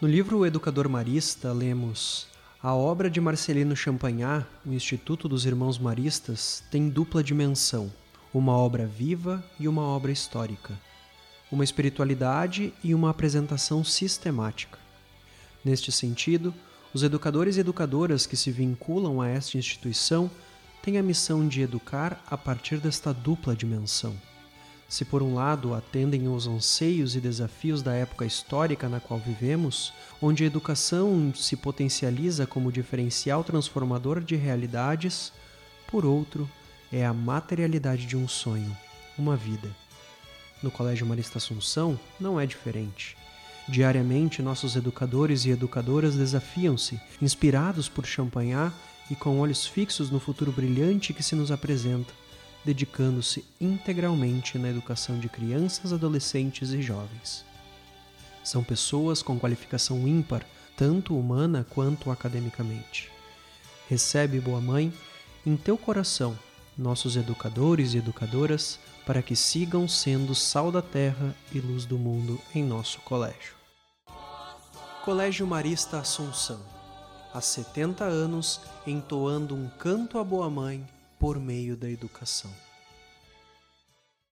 No livro O Educador Marista, lemos: A obra de Marcelino Champagnat, o Instituto dos Irmãos Maristas, tem dupla dimensão, uma obra viva e uma obra histórica, uma espiritualidade e uma apresentação sistemática. Neste sentido, os educadores e educadoras que se vinculam a esta instituição têm a missão de educar a partir desta dupla dimensão se por um lado atendem aos anseios e desafios da época histórica na qual vivemos, onde a educação se potencializa como diferencial transformador de realidades, por outro, é a materialidade de um sonho, uma vida. No Colégio Marista Assunção não é diferente. Diariamente, nossos educadores e educadoras desafiam-se, inspirados por Champagnat e com olhos fixos no futuro brilhante que se nos apresenta dedicando-se integralmente na educação de crianças, adolescentes e jovens. São pessoas com qualificação ímpar, tanto humana quanto academicamente. Recebe, boa mãe, em teu coração nossos educadores e educadoras para que sigam sendo sal da terra e luz do mundo em nosso colégio. Colégio Marista Assunção. Há 70 anos entoando um canto à boa mãe por meio da educação.